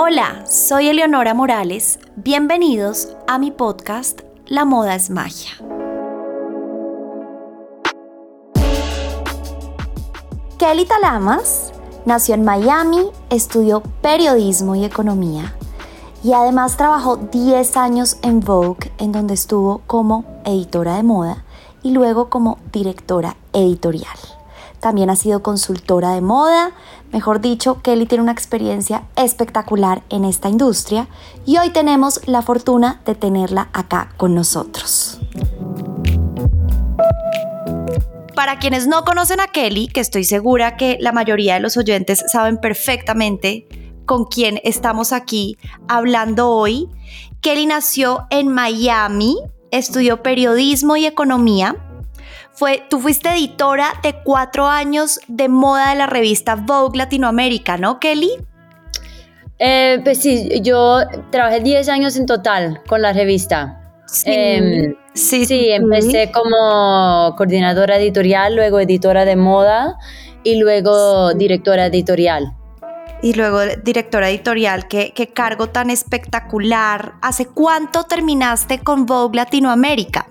Hola, soy Eleonora Morales. Bienvenidos a mi podcast La moda es magia. Kelly Talamas nació en Miami, estudió periodismo y economía y además trabajó 10 años en Vogue, en donde estuvo como editora de moda y luego como directora editorial. También ha sido consultora de moda, mejor dicho, Kelly tiene una experiencia espectacular en esta industria y hoy tenemos la fortuna de tenerla acá con nosotros. Para quienes no conocen a Kelly, que estoy segura que la mayoría de los oyentes saben perfectamente con quién estamos aquí hablando hoy, Kelly nació en Miami, estudió periodismo y economía. Fue, tú fuiste editora de cuatro años de moda de la revista Vogue Latinoamérica, ¿no, Kelly? Eh, pues sí, yo trabajé 10 años en total con la revista. Em, sí, sí, empecé como coordinadora editorial, luego editora de moda y luego directora editorial. Y luego directora editorial, ¿qué, qué cargo tan espectacular. ¿Hace cuánto terminaste con Vogue Latinoamérica?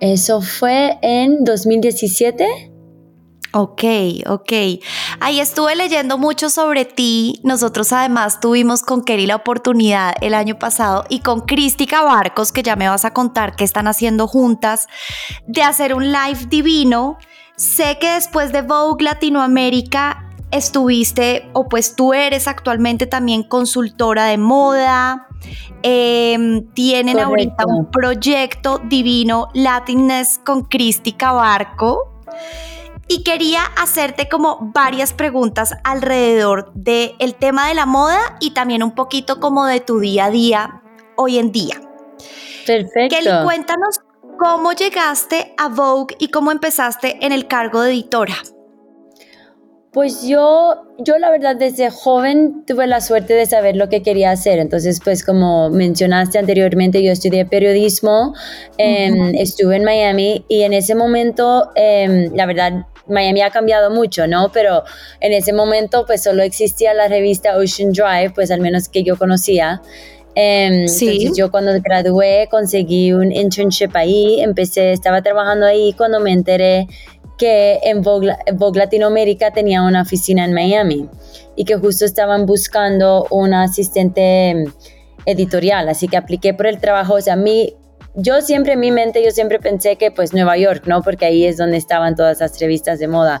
Eso fue en 2017. Ok, ok. Ahí estuve leyendo mucho sobre ti. Nosotros además tuvimos con Kerry la oportunidad el año pasado y con Cristica Barcos, que ya me vas a contar qué están haciendo juntas, de hacer un live divino. Sé que después de Vogue Latinoamérica estuviste, o pues tú eres actualmente también consultora de moda. Em, tienen ahorita un proyecto divino Latiness con Cristica Barco y quería hacerte como varias preguntas alrededor del el tema de la moda y también un poquito como de tu día a día hoy en día. Perfecto. Kelly, cuéntanos cómo llegaste a Vogue y cómo empezaste en el cargo de editora. Pues yo, yo la verdad desde joven tuve la suerte de saber lo que quería hacer. Entonces, pues como mencionaste anteriormente, yo estudié periodismo, em, estuve en Miami y en ese momento, em, la verdad, Miami ha cambiado mucho, ¿no? Pero en ese momento pues solo existía la revista Ocean Drive, pues al menos que yo conocía. Em, sí. Entonces yo cuando gradué conseguí un internship ahí, empecé, estaba trabajando ahí cuando me enteré que en Vogue, Latinoamérica tenía una oficina en Miami y que justo estaban buscando un asistente editorial, así que apliqué por el trabajo, o sea, mí yo siempre en mi mente, yo siempre pensé que pues Nueva York, ¿no? Porque ahí es donde estaban todas las revistas de moda.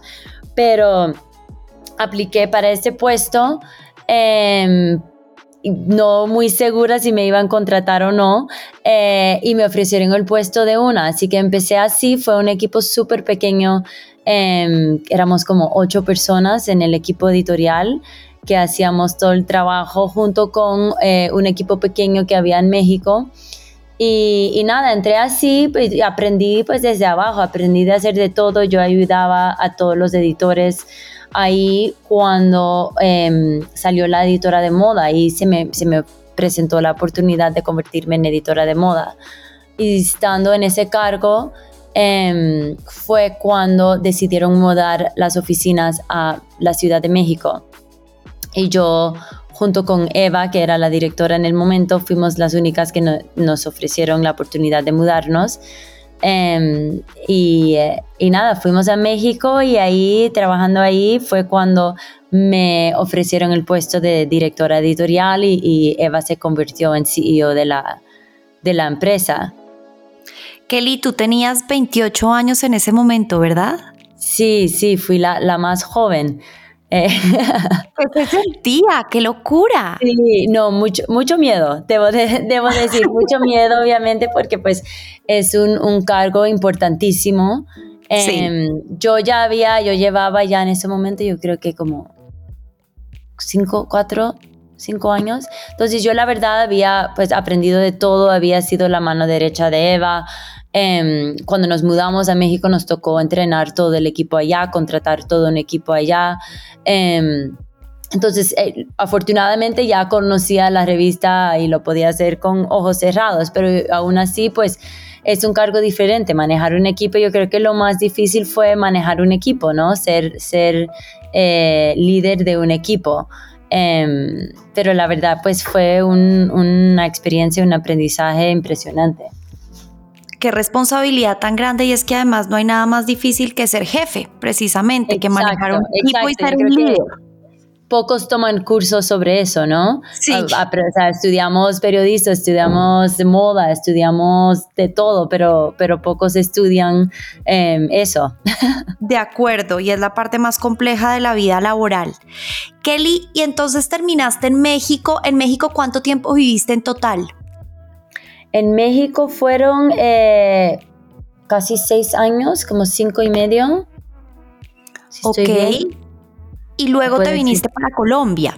Pero apliqué para este puesto, em, no muy segura si me iban a contratar o no, eh, y me ofrecieron el puesto de una. Así que empecé así, fue un equipo súper pequeño, em, éramos como ocho personas en el equipo editorial que hacíamos todo el trabajo junto con eh, un equipo pequeño que había en México. Y, nada, entré así, pues, aprendí pues desde abajo, aprendí de hacer de todo, yo ayudaba a todos los editores ahí cuando em, salió la editora de moda y se me, se me presentó la oportunidad de convertirme en editora de moda. Y estando en ese cargo em, fue cuando decidieron mudar las oficinas a la Ciudad de México. Y yo junto con Eva, que era la directora en el momento, fuimos las únicas que nos ofrecieron la oportunidad de mudarnos. Eh, y, nada, fuimos a México y ahí, trabajando ahí, fue cuando me ofrecieron el puesto de directora editorial y, Eva se convirtió en CEO de la, de la empresa. Kelly, tú tenías 28 años en ese momento, ¿verdad? Sí, sí, fui la, la más joven. Eh, ¿Qué sentía? ¡Qué locura! Sí, no, mucho, mucho miedo, debo, debo decir, mucho miedo, obviamente, porque pues es un, un cargo importantísimo. Em, yo ya había, yo llevaba ya en ese momento, yo creo que como cinco, cuatro, cinco años. Entonces yo la verdad había pues aprendido de todo, había sido la mano derecha de Eva, Em, cuando nos mudamos a México nos tocó entrenar todo el equipo allá, contratar todo un equipo allá. Em, entonces, eh, afortunadamente ya conocía la revista y lo podía hacer con ojos cerrados, pero aún así, pues es un cargo diferente, manejar un equipo. Yo creo que lo más difícil fue manejar un equipo, ¿no? Ser, ser eh, líder de un equipo. Em, pero la verdad, pues fue una experiencia, un aprendizaje impresionante. Qué responsabilidad tan grande y es que además no hay nada más difícil que ser jefe, precisamente, que manejar un equipo y ser un líder pocos toman cursos sobre eso, ¿no? Sí. estudiamos periodismo, estudiamos moda, estudiamos de todo, pero, pero pocos estudian em, eso. De acuerdo, y es la parte más compleja de la vida laboral. Kelly, y entonces terminaste en México. ¿En México cuánto tiempo viviste en total? En México fueron eh, casi seis años, como cinco y medio. ok y luego te viniste para Colombia.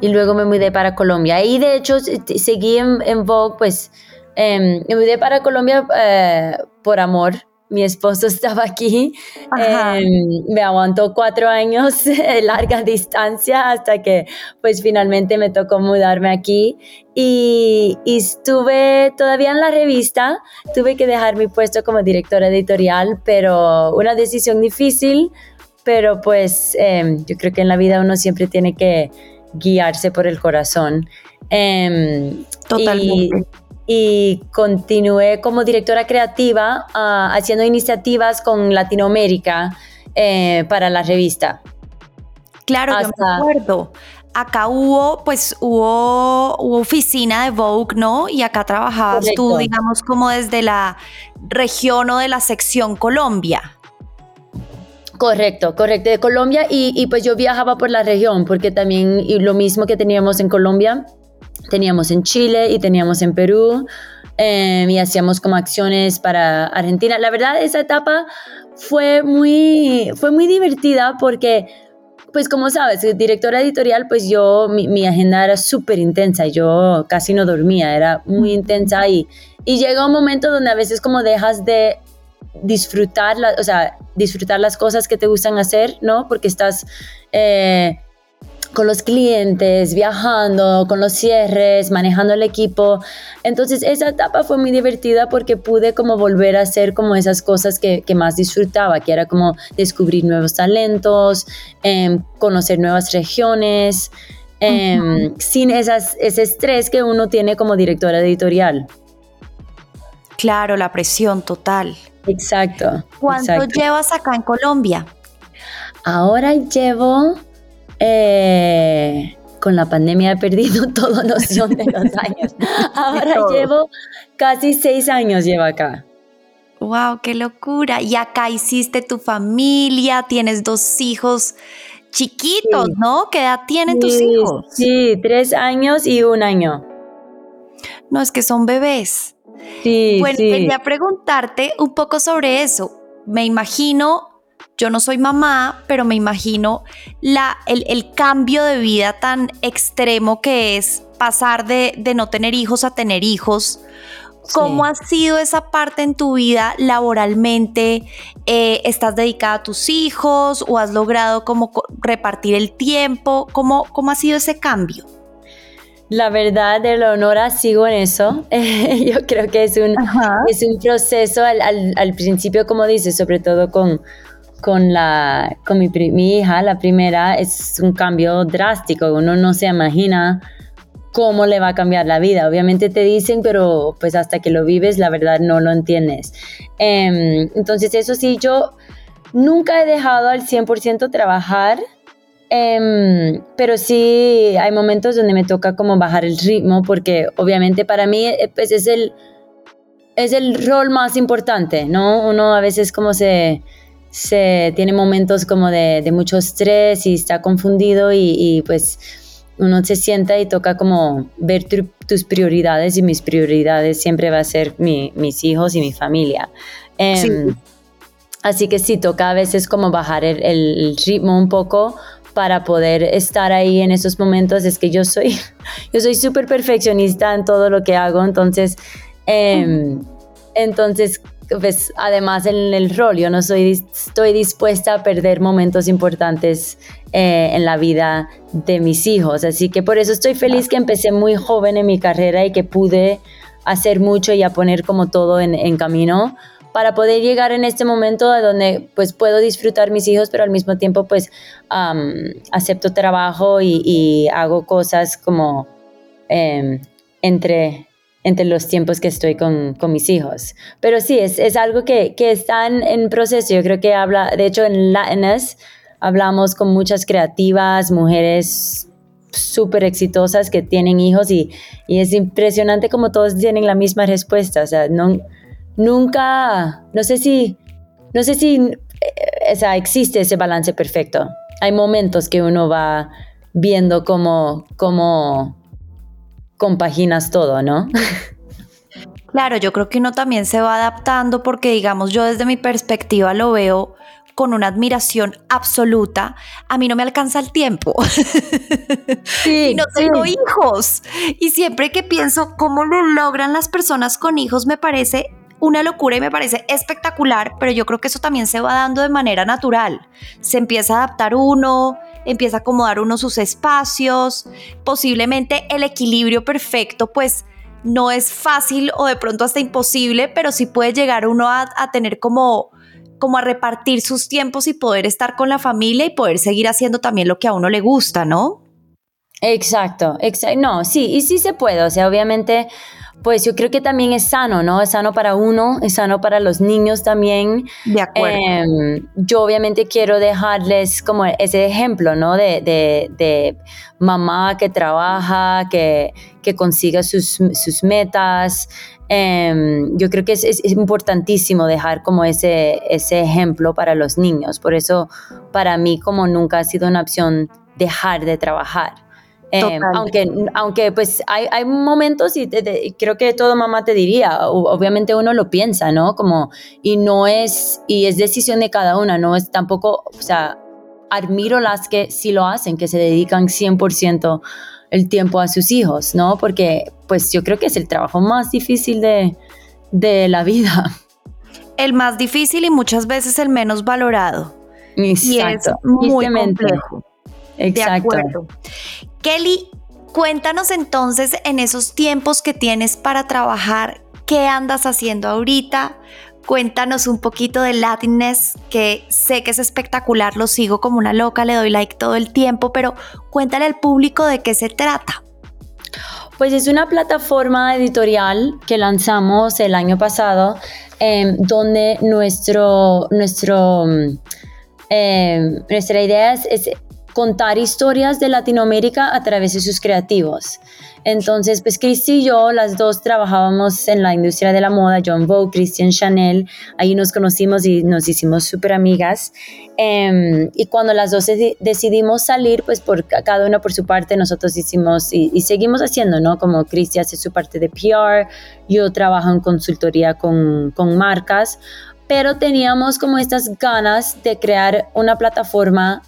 Y luego me mudé para Colombia. Y de hecho seguí en, Vogue, pues em, me mudé para Colombia eh, por amor. Mi esposo estaba aquí, em, me aguantó cuatro años de larga distancia hasta que pues finalmente me tocó mudarme aquí y, y, estuve todavía en la revista, tuve que dejar mi puesto como directora editorial, pero una decisión difícil pero pues em, yo creo que en la vida uno siempre tiene que guiarse por el corazón. Em, Totalmente. Y, continué como directora creativa ah, haciendo iniciativas con Latinoamérica eh, para la revista. Claro, yo me acuerdo. Acá hubo, pues hubo, oficina de Vogue, ¿no? Y acá trabajabas tú, digamos, como desde la región o de la sección Colombia. Correcto, correcto, de Colombia y, pues yo viajaba por la región porque también y lo mismo que teníamos en Colombia, teníamos en Chile y teníamos en Perú em, y hacíamos como acciones para Argentina. La verdad, esa etapa fue muy, fue muy divertida porque, pues como sabes, directora editorial, pues yo, mi, agenda era súper intensa, yo casi no dormía, era muy intensa y, y llega un momento donde a veces como dejas de disfrutar, o sea, disfrutar las cosas que te gustan hacer, ¿no? Porque estás eh, con los clientes, viajando, con los cierres, manejando el equipo. Entonces esa etapa fue muy divertida porque pude como volver a hacer como esas cosas que, más disfrutaba, que era como descubrir nuevos talentos, em, conocer nuevas regiones, em, sin esas, ese estrés que uno tiene como directora editorial. Claro, la presión total. Exacto. ¿Cuánto llevas acá en Colombia? Ahora llevo, eh, con la pandemia he perdido toda noción de los años. Ahora llevo casi seis años llevo acá. Wow, qué locura. Y acá hiciste tu familia, tienes dos hijos chiquitos, ¿no? ¿Qué edad tienen tus hijos? Sí, tres años y un año. No, es que son bebés. Sí, bueno, quería preguntarte un poco sobre eso. Me imagino, yo no soy mamá, pero me imagino la, el, cambio de vida tan extremo que es pasar de, no tener hijos a tener hijos. ¿Cómo ha sido esa parte en tu vida laboralmente? Eh, ¿Estás dedicada a tus hijos o has logrado como repartir el tiempo? ¿Cómo, cómo ha sido ese cambio? La verdad, de honor sigo en eso. Yo creo que es un, es un proceso al, al, principio, como dices, sobre todo con, con, la, con mi, mi, hija, la primera, es un cambio drástico. Uno no se imagina cómo le va a cambiar la vida. Obviamente te dicen, pero pues hasta que lo vives, la verdad no lo entiendes. Em, entonces, eso sí, yo nunca he dejado al 100% trabajar Em, pero sí hay momentos donde me toca como bajar el ritmo porque obviamente para mí eh, pues es el, es el rol más importante, ¿no? Uno a veces como se, se tiene momentos como de, de mucho estrés y está confundido y, pues uno se sienta y toca como ver tus prioridades y mis prioridades siempre va a ser mis hijos y mi familia. Em, así que sí, toca a veces como bajar el, el ritmo un poco para poder estar ahí en esos momentos. Es que yo soy yo soy súper perfeccionista en todo lo que hago entonces em, entonces pues además en el rol yo no soy estoy dispuesta a perder momentos importantes eh, en la vida de mis hijos. Así que por eso estoy feliz que empecé muy joven en mi carrera y que pude hacer mucho y a poner como todo en, en camino para poder llegar en este momento a donde pues puedo disfrutar mis hijos, pero al mismo tiempo pues acepto trabajo y, hago cosas como em, entre, entre los tiempos que estoy con, con mis hijos. Pero sí, es, es algo que, que está en, proceso. Yo creo que habla, de hecho en Latinas hablamos con muchas creativas, mujeres súper exitosas que tienen hijos y, y, es impresionante como todos tienen la misma respuesta. O sea, no, nunca, no sé si, no sé si eh, o sea, existe ese balance perfecto. Hay momentos que uno va viendo cómo, cómo compaginas todo, ¿no? Claro, yo creo que uno también se va adaptando porque, digamos, yo desde mi perspectiva lo veo con una admiración absoluta. A mí no me alcanza el tiempo. Sí, y no tengo hijos. Y siempre que pienso cómo lo logran las personas con hijos, me parece una locura y me parece espectacular, pero yo creo que eso también se va dando de manera natural. Se empieza a adaptar uno, empieza a acomodar uno sus espacios, posiblemente el equilibrio perfecto, pues no es fácil o de pronto hasta imposible, pero sí puede llegar uno a, tener como como a repartir sus tiempos y poder estar con la familia y poder seguir haciendo también lo que a uno le gusta, ¿no? Exacto, exacto. No, sí, y sí se puede. O sea, obviamente pues yo creo que también es sano, ¿no? Es sano para uno, es sano para los niños también. De acuerdo. Em, yo obviamente quiero dejarles como ese ejemplo, ¿no? De, de, mamá que trabaja, que, que consiga sus, sus metas. Em, yo creo que es, es, importantísimo dejar como ese, ese ejemplo para los niños. Por eso para mí como nunca ha sido una opción dejar de trabajar. Eh, aunque, aunque pues hay, hay momentos y creo que todo mamá te diría, obviamente uno lo piensa, ¿no? Como, y no es, y es decisión de cada una, no es tampoco, o sea, admiro las que sí lo hacen, que se dedican 100% el tiempo a sus hijos, ¿no? Porque pues yo creo que es el trabajo más difícil de, de la vida. El más difícil y muchas veces el menos valorado. Exacto. Y es muy complejo. Exacto. De acuerdo. Kelly, cuéntanos entonces en esos tiempos que tienes para trabajar, ¿qué andas haciendo ahorita? Cuéntanos un poquito de Latiness, que sé que es espectacular, lo sigo como una loca, le doy like todo el tiempo, pero cuéntale al público de qué se trata. Pues es una plataforma editorial que lanzamos el año pasado, em, donde nuestro, nuestro, em, nuestra idea es contar historias de Latinoamérica a través de sus creativos. Entonces, pues Cristi y yo, las dos trabajábamos en la industria de la moda, John Vogue, Christian Chanel, ahí nos conocimos y nos hicimos súper amigas. Em, y cuando las dos decidimos salir, pues por cada una por su parte, nosotros hicimos y, seguimos haciendo, ¿no? Como Cristi hace su parte de PR, yo trabajo en consultoría con, con marcas, pero teníamos como estas ganas de crear una plataforma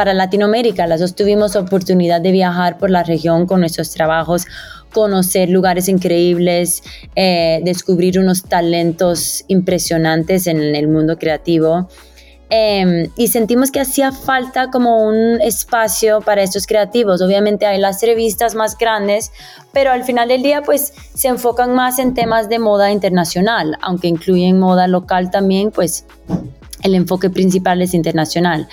para Latinoamérica. Las dos tuvimos oportunidad de viajar por la región con nuestros trabajos, conocer lugares increíbles, eh, descubrir unos talentos impresionantes en el mundo creativo. Em, y sentimos que hacía falta como un espacio para estos creativos. Obviamente hay las revistas más grandes, pero al final del día pues se enfocan más en temas de moda internacional, aunque incluyen moda local también, pues el enfoque principal es internacional.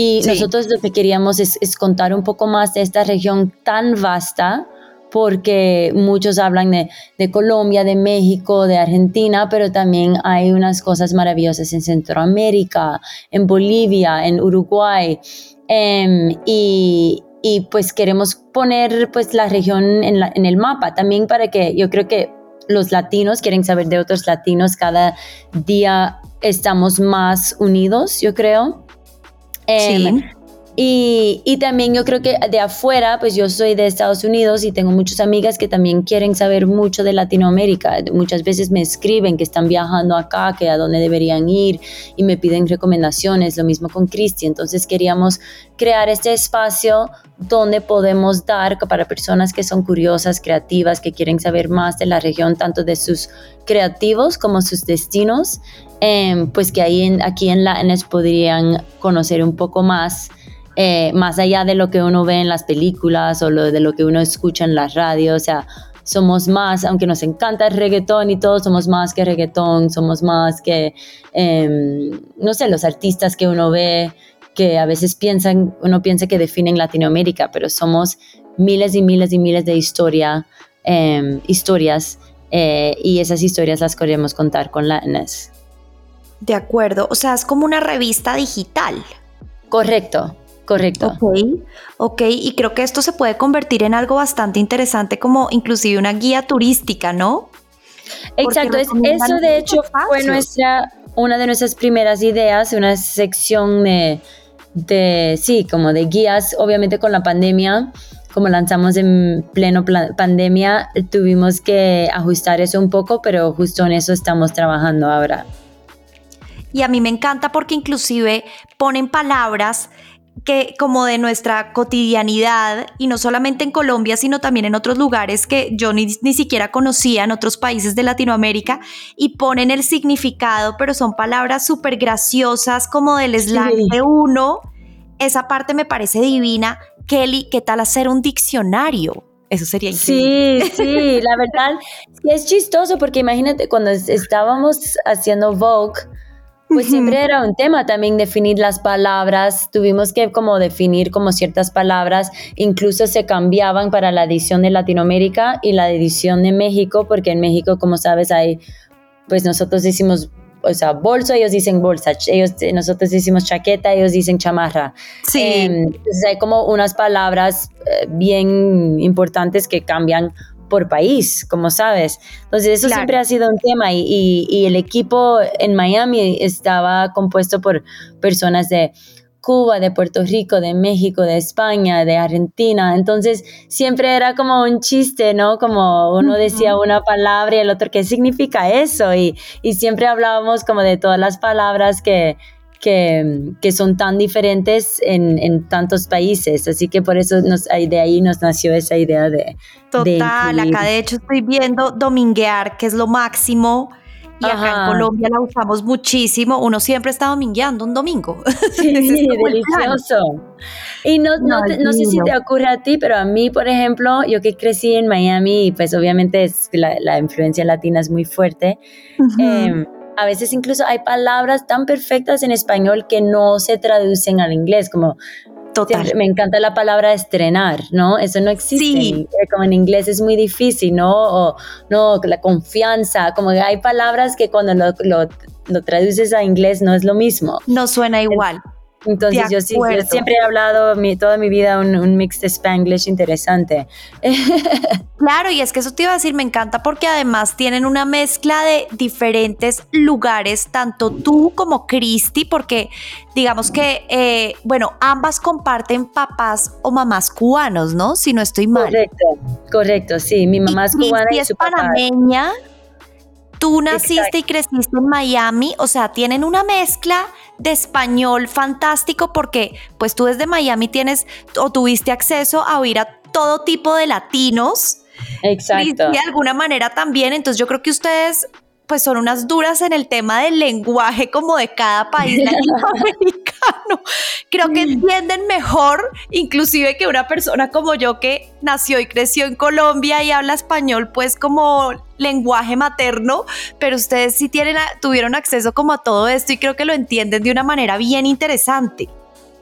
Y nosotros lo que queríamos es, contar un poco más de esta región tan vasta, porque muchos hablan de, de, Colombia, de México, de Argentina, pero también hay unas cosas maravillosas en Centroamérica, en Bolivia, en Uruguay. Em, y, y, pues queremos poner pues la región en, en el mapa también para que yo creo que los latinos quieren saber de otros latinos cada día estamos más unidos yo creo sí. Y, y, también yo creo que de afuera, pues yo soy de Estados Unidos y tengo muchas amigas que también quieren saber mucho de Latinoamérica. Muchas veces me escriben que están viajando acá, que a dónde deberían ir y me piden recomendaciones. Lo mismo con Cristi. Entonces queríamos crear este espacio donde podemos dar para personas que son curiosas, creativas, que quieren saber más de la región, tanto de sus creativos como sus destinos, em, pues que ahí aquí en Latinx podrían conocer un poco más eh, más allá de lo que uno ve en las películas o lo, de lo que uno escucha en las radios, o sea, somos más, aunque nos encanta el reggaetón y todo, somos más que reggaetón, somos más que, em, no sé, los artistas que uno ve que a veces piensan, uno piensa que definen Latinoamérica, pero somos miles y miles y miles de historia, em, historias eh, y esas historias las queremos contar con Latinx. De acuerdo, o sea, es como una revista digital. Correcto, correcto. Ok, ok, y creo que esto se puede convertir en algo bastante interesante como inclusive una guía turística, ¿no? Exacto, eso de hecho fue nuestra, una de nuestras primeras ideas, una sección de, de, sí, como de guías, obviamente con la pandemia como lanzamos en pleno pandemia, tuvimos que ajustar eso un poco, pero justo en eso estamos trabajando ahora. Y a mí me encanta porque inclusive ponen palabras que como de nuestra cotidianidad y no solamente en Colombia, sino también en otros lugares que yo ni, ni, siquiera conocía, en otros países de Latinoamérica, y ponen el significado, pero son palabras súper graciosas como del slang de uno. Esa parte me parece divina Kelly, ¿qué tal hacer un diccionario? Eso sería increíble. Sí, sí, la verdad es chistoso porque imagínate cuando estábamos haciendo Vogue, pues siempre era un tema también definir las palabras, tuvimos que como definir como ciertas palabras, incluso se cambiaban para la edición de Latinoamérica y la edición de México, porque en México, como sabes, hay, pues nosotros hicimos o sea, bolso, ellos dicen bolsa, ellos, nosotros decimos chaqueta, ellos dicen chamarra. Sí. Em, entonces hay como unas palabras eh, bien importantes que cambian por país, como sabes. Entonces eso siempre ha sido un tema y, y, el equipo en Miami estaba compuesto por personas de Cuba, de Puerto Rico, de México, de España, de Argentina. Entonces siempre era como un chiste, ¿no? Como uno decía una palabra y el otro, ¿qué significa eso? Y, y siempre hablábamos como de todas las palabras que, que, que, son tan diferentes en, en, tantos países. Así que por eso nos, de ahí nos nació esa idea de... Total, acá de hecho estoy viendo dominguear, que es lo máximo y acá en Colombia la usamos muchísimo. Uno siempre está domingueando un domingo. Sí, delicioso. Y no, no, no, sé si te ocurre a ti, pero a mí, por ejemplo, yo que crecí en Miami, pues obviamente es, la, la influencia latina es muy fuerte. Em, a veces incluso hay palabras tan perfectas en español que no se traducen al inglés, como me encanta la palabra estrenar, ¿no? Eso no existe. Sí. Como en inglés es muy difícil, ¿no? O no, la confianza, como que hay palabras que cuando lo, lo, lo traduces a inglés no es lo mismo. No suena igual. Entonces yo, sí, siempre he hablado mi, toda mi vida un, un mix de spanglish interesante. claro, y es que eso te iba a decir, me encanta porque además tienen una mezcla de diferentes lugares, tanto tú como Christy, porque digamos que, eh, bueno, ambas comparten papás o mamás cubanos, ¿no? Si no estoy mal. Correcto, correcto, sí, mi mamá es cubana y, es panameña. Tú naciste y creciste en Miami, o sea, tienen una mezcla de español fantástico porque pues tú desde Miami tienes o tuviste acceso a oír a todo tipo de latinos. Exacto. Y de alguna manera también, entonces yo creo que ustedes pues son unas duras en el tema del lenguaje como de cada país latinoamericano. Creo que entienden mejor, inclusive que una persona como yo que nació y creció en Colombia y habla español, pues como lenguaje materno, pero ustedes sí tienen, tuvieron acceso como a todo esto y creo que lo entienden de una manera bien interesante.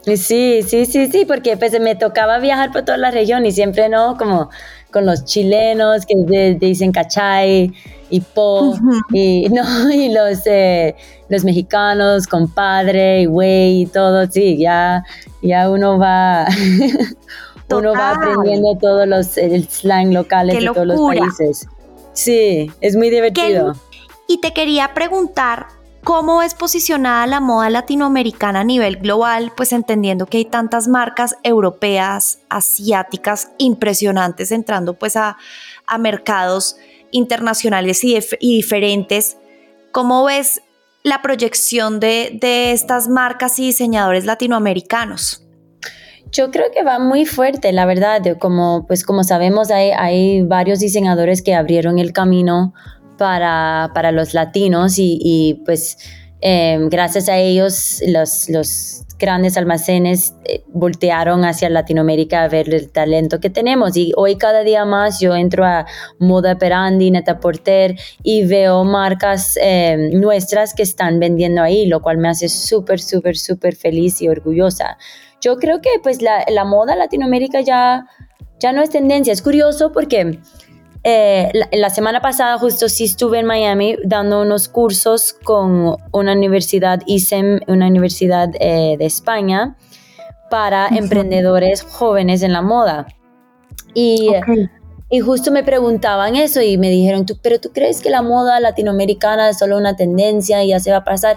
Sí, sí, sí, sí, porque pues me tocaba viajar por toda la región y siempre, ¿no? Como con los chilenos que dicen cachay y po, y, ¿no? y los, eh, los mexicanos, compadre y güey y todo, sí, ya, ya uno va... uno va aprendiendo todos los el slang locales de todos los países. Sí, es muy divertido. Y te quería preguntar, ¿Cómo es posicionada la moda latinoamericana a nivel global? Pues entendiendo que hay tantas marcas europeas, asiáticas, impresionantes entrando pues a, mercados internacionales y, diferentes. ¿Cómo ves la proyección de, estas marcas y diseñadores latinoamericanos? Yo creo que va muy fuerte, la verdad. Como, pues como sabemos, hay, varios diseñadores que abrieron el camino para, para los latinos y, pues em, gracias a ellos los, los grandes almacenes eh, voltearon hacia Latinoamérica a ver el talento que tenemos. Y hoy cada día más yo entro a Moda Perandi, Neta Porter y veo marcas em, nuestras que están vendiendo ahí, lo cual me hace súper, súper, súper feliz y orgullosa. Yo creo que pues la, la moda Latinoamérica ya, ya no es tendencia. Es curioso porque eh, la, semana pasada justo sí estuve en Miami dando unos cursos con una universidad ISEM, una universidad eh, de España, para emprendedores jóvenes en la moda. Y, y justo me preguntaban eso y me dijeron, pero tú crees que la moda latinoamericana es solo una tendencia y ya se va a pasar?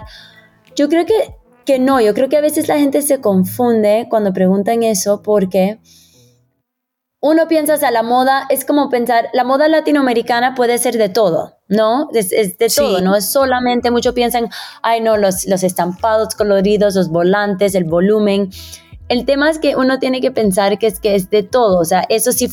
Yo creo que, que no, yo creo que a veces la gente se confunde cuando preguntan eso porque uno piensa, o sea, la moda es como pensar, la moda latinoamericana puede ser de todo, ¿no? Es, de todo, no es solamente, muchos piensan, ay, no, los, los estampados coloridos, los volantes, el volumen. El tema es que uno tiene que pensar que es que es de todo, o sea, eso sí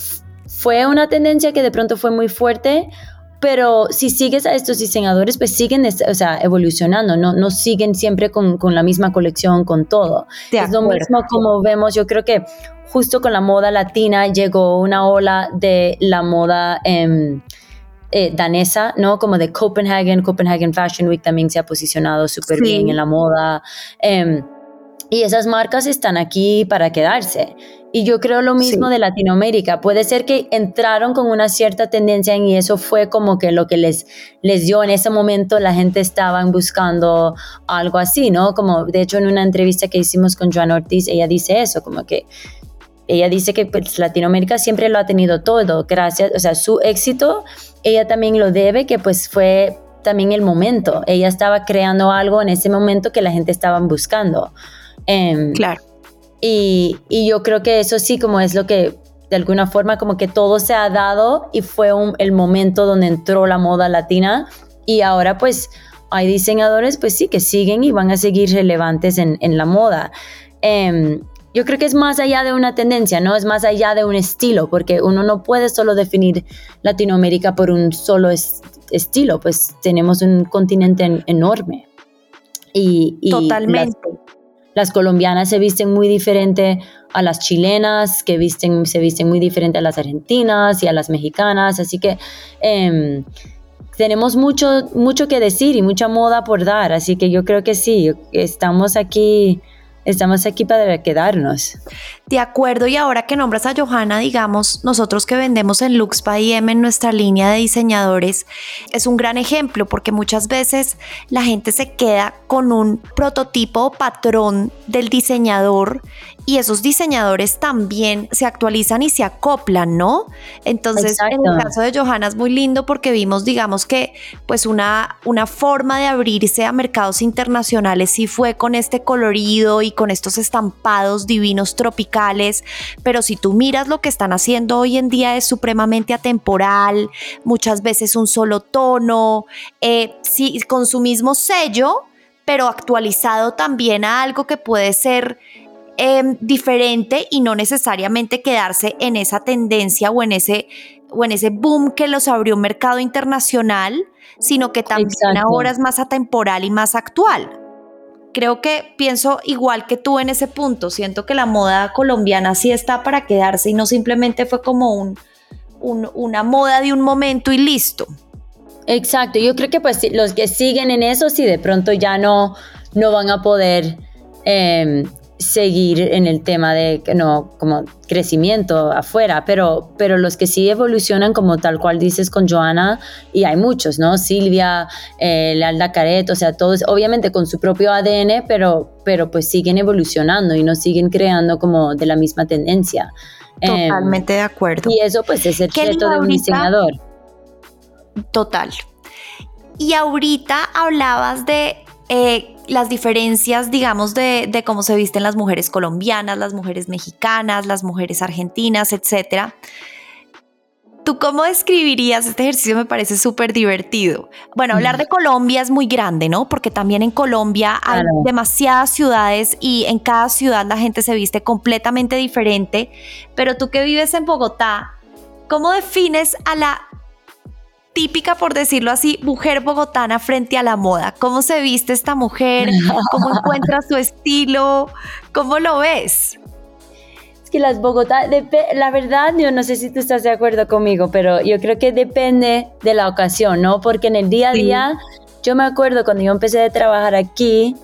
fue una tendencia que de pronto fue muy fuerte, pero si sigues a estos diseñadores, pues siguen o sea, evolucionando, no, no siguen siempre con, con la misma colección, con todo. es lo mismo como vemos, yo creo que justo con la moda latina llegó una ola de la moda em, eh, danesa, ¿no? Como de Copenhagen, Copenhagen Fashion Week también se ha posicionado súper bien en la moda. Em, y esas marcas están aquí para quedarse. Y yo creo lo mismo de Latinoamérica. Puede ser que entraron con una cierta tendencia y eso fue como que lo que les, les dio en ese momento, la gente estaba buscando algo así, ¿no? Como de hecho en una entrevista que hicimos con Joan Ortiz, ella dice eso, como que ella dice que pues, Latinoamérica siempre lo ha tenido todo, gracias, o sea, su éxito, ella también lo debe, que pues fue también el momento. Ella estaba creando algo en ese momento que la gente estaba buscando. Em, claro. Y, y, yo creo que eso sí, como es lo que de alguna forma como que todo se ha dado y fue un, el momento donde entró la moda latina y ahora pues hay diseñadores pues sí que siguen y van a seguir relevantes en, en la moda. Eh, yo creo que es más allá de una tendencia, ¿no? Es más allá de un estilo, porque uno no puede solo definir Latinoamérica por un solo estilo, pues tenemos un continente enorme. Y, Totalmente. Las, colombianas se visten muy diferente a las chilenas, que visten, se visten muy diferente a las argentinas y a las mexicanas, así que... Em, tenemos mucho, mucho que decir y mucha moda por dar, así que yo creo que sí, estamos aquí estamos aquí para quedarnos. De acuerdo, y ahora que nombras a Johanna, digamos, nosotros que vendemos en Lux by M en nuestra línea de diseñadores, es un gran ejemplo porque muchas veces la gente se queda con un prototipo o patrón del diseñador y esos diseñadores también se actualizan y se acoplan, ¿no? Entonces, en el caso de Johanna es muy lindo porque vimos, digamos que, pues una, una forma de abrirse a mercados internacionales sí fue con este colorido y con estos estampados divinos tropicales, pero si tú miras lo que están haciendo hoy en día es supremamente atemporal, muchas veces un solo tono, eh, sí, con su mismo sello, pero actualizado también a algo que puede ser Em, diferente y no necesariamente quedarse en esa tendencia o en ese, o en ese boom que los abrió un mercado internacional, sino que también ahora es más atemporal y más actual. Creo que pienso igual que tú en ese punto. Siento que la moda colombiana sí está para quedarse y no simplemente fue como un, una moda de un momento y listo. Exacto, yo creo que pues los que siguen en eso sí de pronto ya no, no van a poder eh, seguir en el tema de no como crecimiento afuera, pero, pero los que sí evolucionan como tal cual dices con Joana, y hay muchos, ¿no? Silvia, eh, Lealda Caret, o sea, todos obviamente con su propio ADN, pero, pero pues siguen evolucionando y no siguen creando como de la misma tendencia. Em, Totalmente de acuerdo. Y eso pues es el reto de un diseñador. Total. Y ahorita hablabas de eh, las diferencias, digamos, de, cómo se visten las mujeres colombianas, las mujeres mexicanas, las mujeres argentinas, etc. ¿Tú cómo describirías este ejercicio? Me parece súper divertido. Bueno, hablar de Colombia es muy grande, ¿no? Porque también en Colombia hay demasiadas ciudades y en cada ciudad la gente se viste completamente diferente. Pero tú que vives en Bogotá, ¿cómo defines a la típica, por decirlo así, mujer bogotana frente a la moda. ¿Cómo se viste esta mujer? ¿Cómo encuentra su estilo? ¿Cómo lo ves? Es que las Bogotá, la verdad, yo no sé si tú estás de acuerdo conmigo, pero yo creo que depende de la ocasión, ¿no? Porque en el día a día, yo me acuerdo cuando yo empecé a trabajar aquí,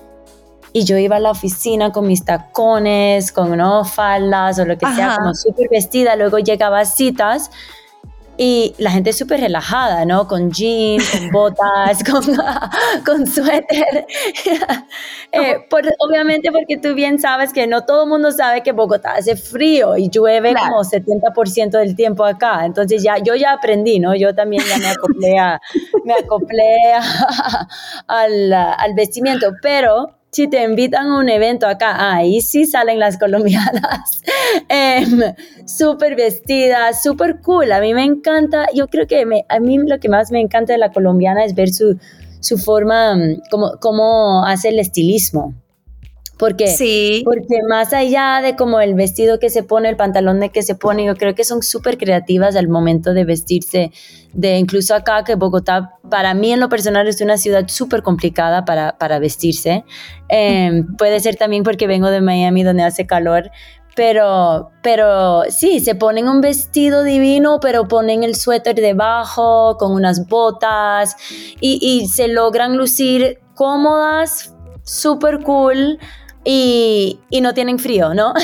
y yo iba a la oficina con mis tacones, con no faldas o lo que sea, como súper vestida, luego llegaba a citas y la gente es súper relajada, ¿no? Con jeans, con botas, con, con suéter. eh, obviamente porque tú bien sabes que no todo el mundo sabe que Bogotá hace frío y llueve como 70% del tiempo acá. Entonces ya, yo ya aprendí, ¿no? Yo también ya me acoplé, me acoplé al, al vestimiento, pero si te invitan a un evento acá, ahí sí salen las colombianas, em, súper vestidas, súper cool. A mí me encanta, yo creo que a mí lo que más me encanta de la colombiana es ver su, su forma, mm, cómo hace el estilismo. Porque, sí. porque más allá de como el vestido que se pone, el pantalón de que se pone, yo creo que son súper creativas al momento de vestirse. De incluso acá, que Bogotá, para mí en lo personal es una ciudad súper complicada para, para vestirse. Em, puede ser también porque vengo de Miami donde hace calor, pero, pero sí, se ponen un vestido divino, pero ponen el suéter debajo con unas botas y, y se logran lucir cómodas, súper cool y, y, no tienen frío, ¿no?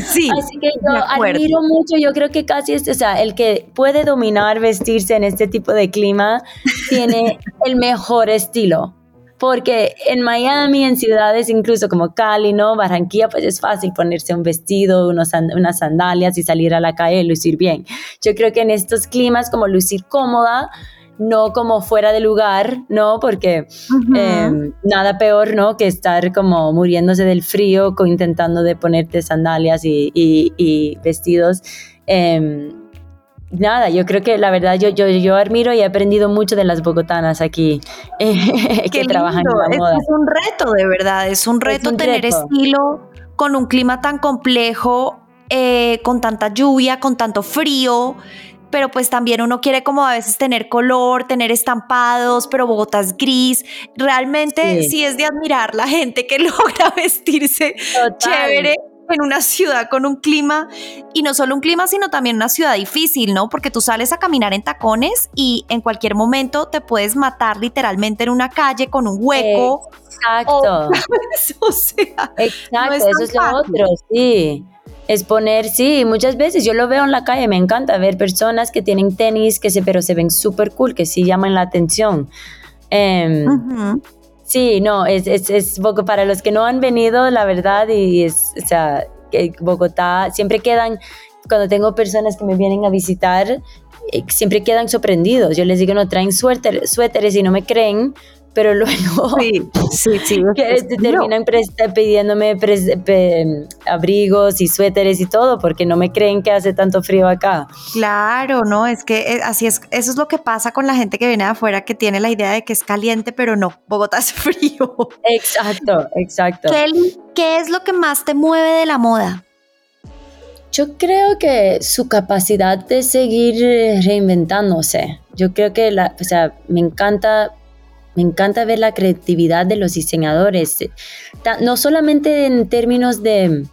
Sí. Así que yo admiro mucho, yo creo que casi es, o sea, el que puede dominar vestirse en este tipo de clima tiene el mejor estilo. Porque en Miami, en ciudades incluso como Cali, ¿no? Barranquilla, pues es fácil ponerse un vestido, unos, unas sandalias y salir a la calle y lucir bien. Yo creo que en estos climas, como lucir cómoda, no como fuera de lugar, ¿no? Porque em, nada peor, ¿no? Que estar como muriéndose del frío, intentando de ponerte sandalias y, vestidos. Em, nada, yo creo que la verdad yo, yo, yo admiro y he aprendido mucho de las bogotanas aquí que trabajan en la moda. Es, un reto, de verdad, es un reto tener estilo con un clima tan complejo, eh, con tanta lluvia, con tanto frío pero pues también uno quiere como a veces tener color, tener estampados, pero Bogotá es gris. Realmente sí, es de admirar la gente que logra vestirse chévere en una ciudad con un clima, y no solo un clima, sino también una ciudad difícil, ¿no? Porque tú sales a caminar en tacones y en cualquier momento te puedes matar literalmente en una calle con un hueco. Exacto. O, sea, Exacto, eso es lo otro, sí exponer, sí, muchas veces yo lo veo en la calle, me encanta ver personas que tienen tenis, que se, pero se ven súper cool, que sí llaman la atención. Em, sí, no, es, es, es, para los que no han venido, la verdad, y es, o sea, Bogotá, siempre quedan, cuando tengo personas que me vienen a visitar, eh, siempre quedan sorprendidos. Yo les digo, no, traen suéter, suéteres y no me creen, pero luego sí, sí, sí, que terminan pidiéndome abrigos y suéteres y todo porque no me creen que hace tanto frío acá. Claro, no, es que eh, así es, eso es lo que pasa con la gente que viene de afuera que tiene la idea de que es caliente, pero no, Bogotá es frío. Exacto, exacto. Kelly, ¿qué es lo que más te mueve de la moda? Yo creo que su capacidad de seguir reinventándose. Yo creo que la, o sea, me encanta me encanta ver la creatividad de los diseñadores, no solamente en términos de,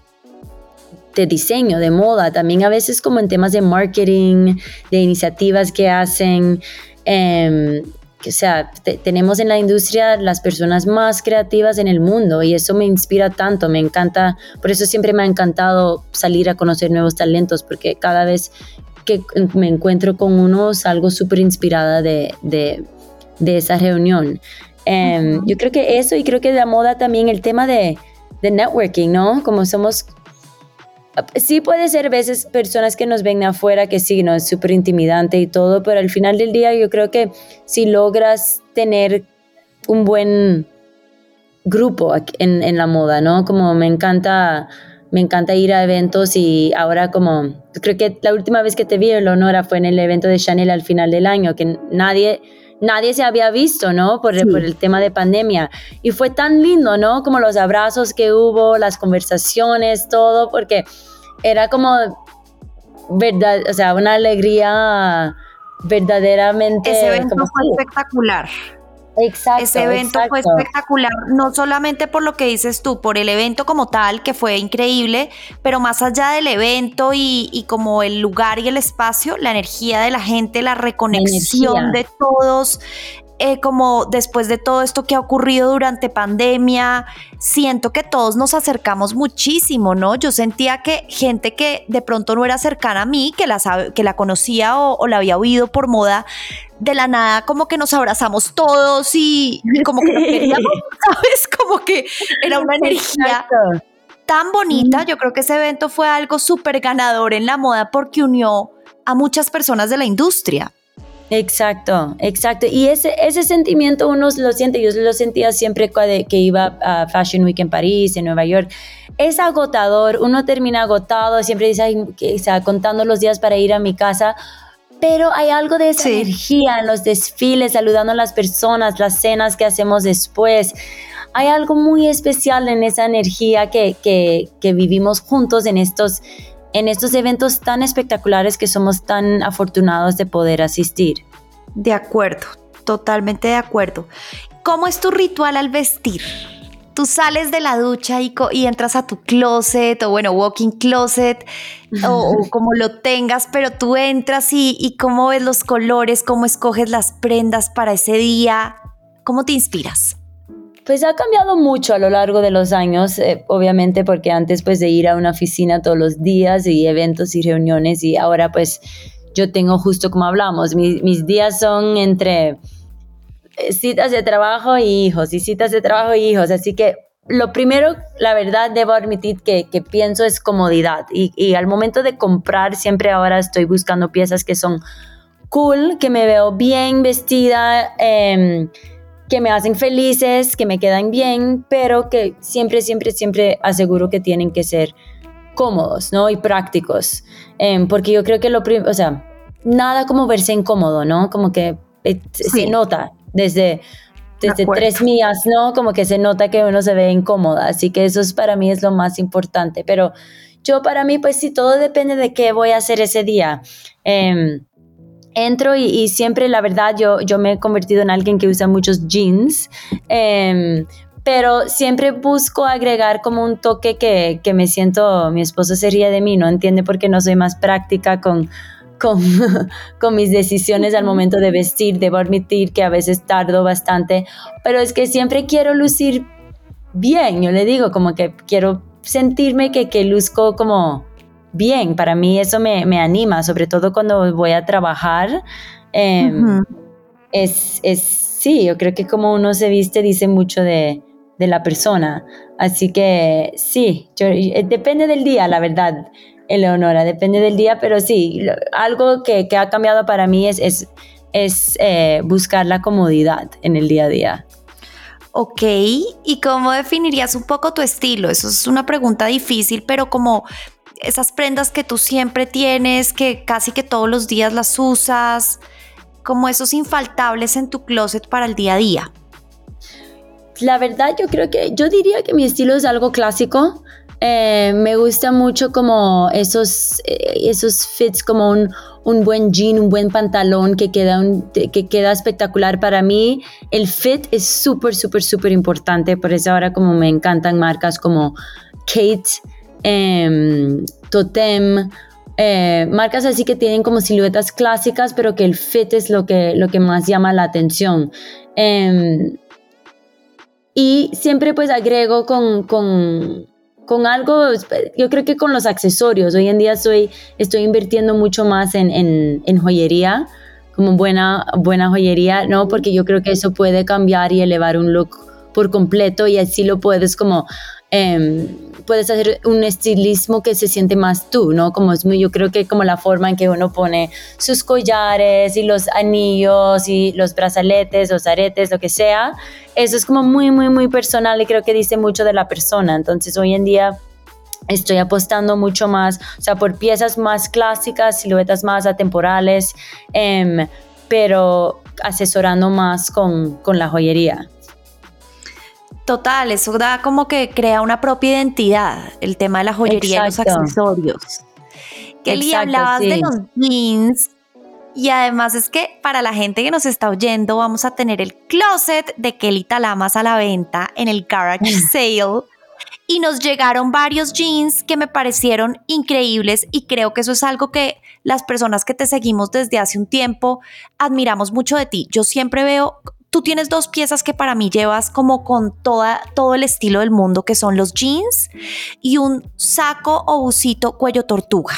diseño, de moda, también a veces como en temas de marketing, de iniciativas que hacen. Eh, o sea, tenemos en la industria las personas más creativas en el mundo y eso me inspira tanto, me encanta, por eso siempre me ha encantado salir a conocer nuevos talentos, porque cada vez que me encuentro con uno salgo súper inspirada de esa reunión. Em, yo creo que eso y creo que de la moda también el tema de, de networking, ¿no? Como somos sí puede ser a veces personas que nos ven afuera que sí, ¿no? Es súper intimidante y todo, pero al final del día yo creo que si logras tener un buen grupo en, en la moda, ¿no? Como me encanta, me encanta ir a eventos y ahora como, creo que la última vez que te vi, Leonora, fue en el evento de Chanel al final del año, que nadie nadie se había visto, ¿no? Por, por, el tema de pandemia. Y fue tan lindo, ¿no? Como los abrazos que hubo, las conversaciones, todo, porque era como, verdad, o sea, una alegría verdaderamente... Ese evento fue espectacular. Exacto. Ese evento fue espectacular, no solamente por lo que dices tú, por el evento como tal, que fue increíble, pero más allá del evento y, como el lugar y el espacio, la energía de la gente, la reconexión de todos, eh, como después de todo esto que ha ocurrido durante pandemia, siento que todos nos acercamos muchísimo, ¿no? Yo sentía que gente que de pronto no era cercana a mí, que la, que la conocía o, la había oído por moda, de la nada como que nos abrazamos todos y, como que nos queríamos, ¿sabes? Como que era una energía tan bonita. Yo creo que ese evento fue algo súper ganador en la moda porque unió a muchas personas de la industria. Exacto, exacto. Y ese, ese sentimiento uno lo siente, yo lo sentía siempre que iba a Fashion Week en París, en Nueva York. Es agotador, uno termina agotado, siempre dice, Ay, o sea, contando los días para ir a mi casa, pero hay algo de esa energía en los desfiles, saludando a las personas, las cenas que hacemos después. Hay algo muy especial en esa energía que, que, que vivimos juntos en estos en estos eventos tan espectaculares que somos tan afortunados de poder asistir. De acuerdo, totalmente de acuerdo. ¿Cómo es tu ritual al vestir? Tú sales de la ducha y, entras a tu closet o bueno, walking closet o, como lo tengas, pero tú entras y, y cómo ves los colores, cómo escoges las prendas para ese día, cómo te inspiras. Pues ha cambiado mucho a lo largo de los años, eh, obviamente porque antes pues de ir a una oficina todos los días y eventos y reuniones y ahora pues yo tengo justo como hablamos, mis, días son entre citas de trabajo y hijos y citas de trabajo y hijos, así que lo primero, la verdad, debo admitir que, pienso es comodidad y, al momento de comprar siempre ahora estoy buscando piezas que son cool, que me veo bien vestida. Eh, que me hacen felices, que me quedan bien, pero que siempre, siempre, siempre aseguro que tienen que ser cómodos, ¿no? Y prácticos. Em, porque yo creo que lo primero, o sea, nada como verse incómodo, ¿no? Como que eh, se nota desde, desde tres mías, ¿no? Como que se nota que uno se ve incómoda. Así que eso es, para mí es lo más importante. Pero yo para mí, pues sí, todo depende de qué voy a hacer ese día. Eh, entro y, siempre, la verdad, yo, yo me he convertido en alguien que usa muchos jeans. Em, pero siempre busco agregar como un toque que, que, me siento, mi esposo se ríe de mí, no entiende por qué no soy más práctica con, con, con, mis decisiones al momento de vestir. Debo admitir que a veces tardo bastante, pero es que siempre quiero lucir bien, yo le digo, como que quiero sentirme que, que luzco como bien. Para mí eso me, anima, sobre todo cuando voy a trabajar. Em, es, es, sí, yo creo que como uno se viste dice mucho de, la persona. Así que sí, eh, depende del día, la verdad, Eleonora, depende del día, pero sí, algo que, ha cambiado para mí es, es, es eh, buscar la comodidad en el día a día. Ok, ¿y cómo definirías un poco tu estilo? Eso es una pregunta difícil, pero como esas prendas que tú siempre tienes, que casi que todos los días las usas, como esos infaltables en tu closet para el día a día? La verdad yo creo que yo diría que mi estilo es algo clásico. Eh, me gusta mucho como esos, eh, esos fits, como un, un, buen jean, un buen pantalón que queda, que queda espectacular. Para mí el fit es súper, súper, súper importante. Por eso ahora como me encantan marcas como Kate, Em, totem, eh, marcas así que tienen como siluetas clásicas, pero que el fit es lo que, lo que más llama la atención. Em, y siempre pues agrego con, con, algo, yo creo que con los accesorios. Hoy en día estoy, estoy invirtiendo mucho más en, en, joyería, como buena, buena joyería, ¿no? Porque yo creo que eso puede cambiar y elevar un look por completo y así lo puedes como Em, puedes hacer un estilismo que se siente más tú, ¿no? Como es muy, yo creo que como la forma en que uno pone sus collares y los anillos y los brazaletes, los aretes, lo que sea, eso es como muy, muy, muy personal y creo que dice mucho de la persona. Entonces hoy en día estoy apostando mucho más, o sea, por piezas más clásicas, siluetas más atemporales, em, pero asesorando más con, con la joyería. Total, eso da como que crea una propia identidad, el tema de la joyería y los accesorios. Kelly, hablabas de los jeans Y además es que para la gente que nos está oyendo, vamos a tener el closet de Kelly Talamas a la venta en el garage sale. Y nos llegaron varios jeans que me parecieron increíbles y creo que eso es algo que las personas que te seguimos desde hace un tiempo admiramos mucho de ti. Yo siempre veo, tú tienes dos piezas que para mí llevas como con toda, todo el estilo del mundo, que son los jeans y un saco o busito cuello tortuga.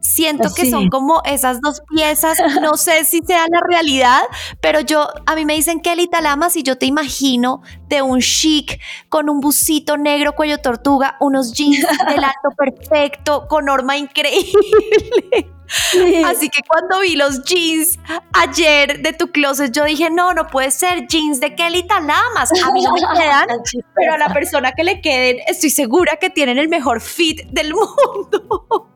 Siento que son como esas dos piezas, no sé si sea la realidad, pero yo, a mí me dicen Kelly Talamas y yo te imagino de un chic con un busito negro cuello tortuga, unos jeans de alto perfecto, con norma increíble. Así que cuando vi los jeans ayer de tu closet, yo dije, no, no puede ser jeans de Kelly Talamas. A mí no me quedan, pero a la persona que le queden, estoy segura que tienen el mejor fit del mundo.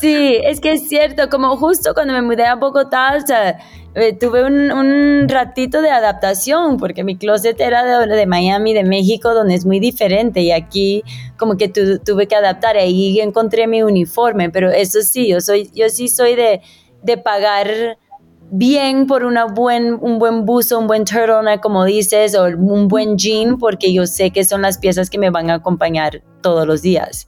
Sí, es que es cierto, como justo cuando me mudé a Bogotá, o sea, eh, tuve un, ratito de adaptación porque mi closet era de, Miami, de México, donde es muy diferente y aquí como que tuve que adaptar. Ahí encontré mi uniforme, pero eso sí, yo, soy, yo sí soy de, de pagar bien por una buen, un buen buzo, un buen turtleneck, como dices, o un buen jean, porque yo sé que son las piezas que me van a acompañar todos los días.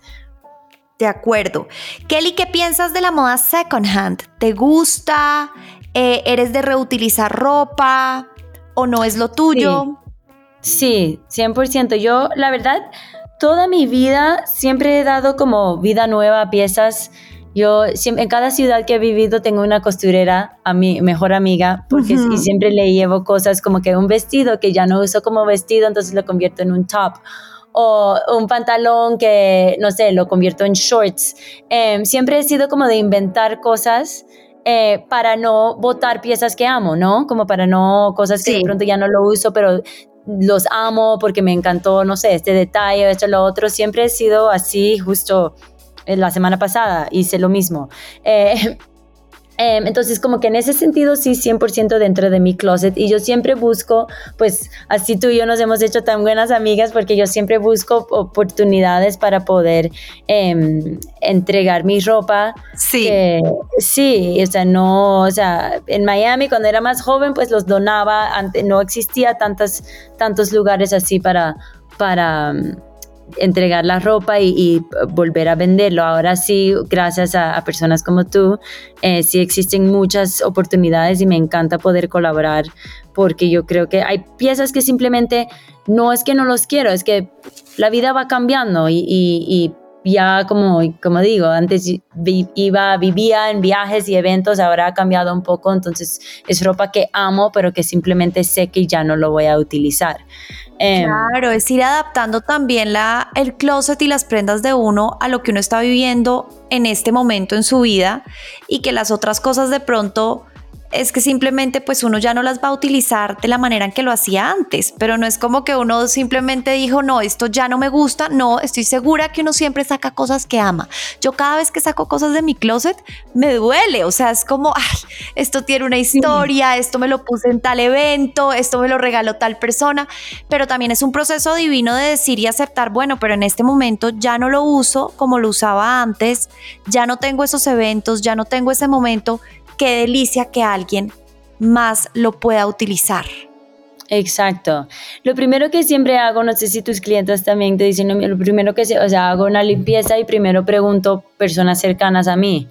De acuerdo. Kelly, ¿qué piensas de la moda second hand? ¿Te gusta? Eh, ¿Eres de reutilizar ropa o no es lo tuyo? Sí. sí, 100%. Yo, la verdad, toda mi vida siempre he dado como vida nueva a piezas. Yo en cada ciudad que he vivido tengo una costurera a mi mejor amiga porque y siempre le llevo cosas como que un vestido que ya no uso como vestido, entonces lo convierto en un top o un pantalón que, no sé, lo convierto en shorts. Em, siempre he sido como de inventar cosas eh, para no botar piezas que amo, ¿no? Como para no, cosas que de pronto ya no lo uso, pero los amo porque me encantó, no sé, este detalle, esto, lo otro. Siempre he sido así, justo eh, la semana pasada hice lo mismo. Eh, Em, entonces, como que en ese sentido, sí, 100% dentro de mi closet. Y yo siempre busco, pues así tú y yo nos hemos hecho tan buenas amigas porque yo siempre busco oportunidades para poder em, entregar mi ropa. Sí. sí, o sea, no, o sea, en Miami cuando era más joven, pues los donaba. no existía tantas, tantos lugares así para, para entregar la ropa y, volver a venderlo. Ahora sí, gracias a, personas como tú, eh, sí existen muchas oportunidades y me encanta poder colaborar porque yo creo que hay piezas que simplemente no es que no los quiero, es que la vida va cambiando y, ya como, como digo, antes iba, vivía en viajes y eventos, ahora ha cambiado un poco, entonces es ropa que amo, pero que simplemente sé que ya no lo voy a utilizar. Em, claro, es ir adaptando también la, el closet y las prendas de uno a lo que uno está viviendo en este momento en su vida y que las otras cosas de pronto es que simplemente pues uno ya no las va a utilizar de la manera en que lo hacía antes, pero no es como que uno simplemente dijo, no, esto ya no me gusta, no, estoy segura que uno siempre saca cosas que ama. Yo cada vez que saco cosas de mi closet me duele, o sea, es como, ay, esto tiene una historia, esto me lo puse en tal evento, esto me lo regaló tal persona, pero también es un proceso divino de decir y aceptar, bueno, pero en este momento ya no lo uso como lo usaba antes, ya no tengo esos eventos, ya no tengo ese momento qué delicia que alguien más lo pueda utilizar. Exacto. Lo primero que siempre hago, no sé si tus clientes también te dicen, lo primero que se, o sea, hago una limpieza y primero pregunto personas cercanas a mí.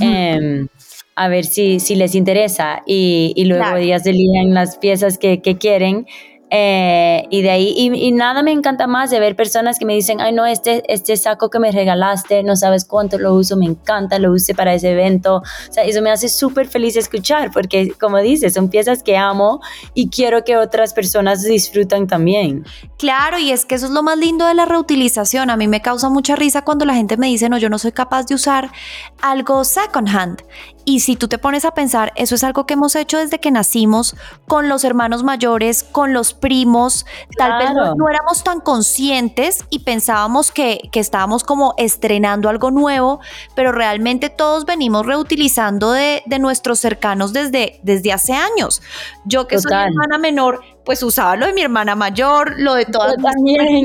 Em, a ver si, si les interesa y, y luego ellas elían las piezas que, que quieren eh, y de ahí, y, nada me encanta más de ver personas que me dicen, ay no, este, este saco que me regalaste, no sabes cuánto lo uso, me encanta, lo use para ese evento. O sea, eso me hace súper feliz escuchar, porque como dices, son piezas que amo y quiero que otras personas disfrutan también. Claro, y es que eso es lo más lindo de la reutilización. A mí me causa mucha risa cuando la gente me dice, no, yo no soy capaz de usar algo second hand. Y si tú te pones a pensar, eso es algo que hemos hecho desde que nacimos con los hermanos mayores, con los primos. Tal vez no, éramos tan conscientes y pensábamos que, que, estábamos como estrenando algo nuevo, pero realmente todos venimos reutilizando de, de nuestros cercanos desde, desde hace años. Yo que soy hermana menor, pues usaba lo de mi hermana mayor, lo de todas las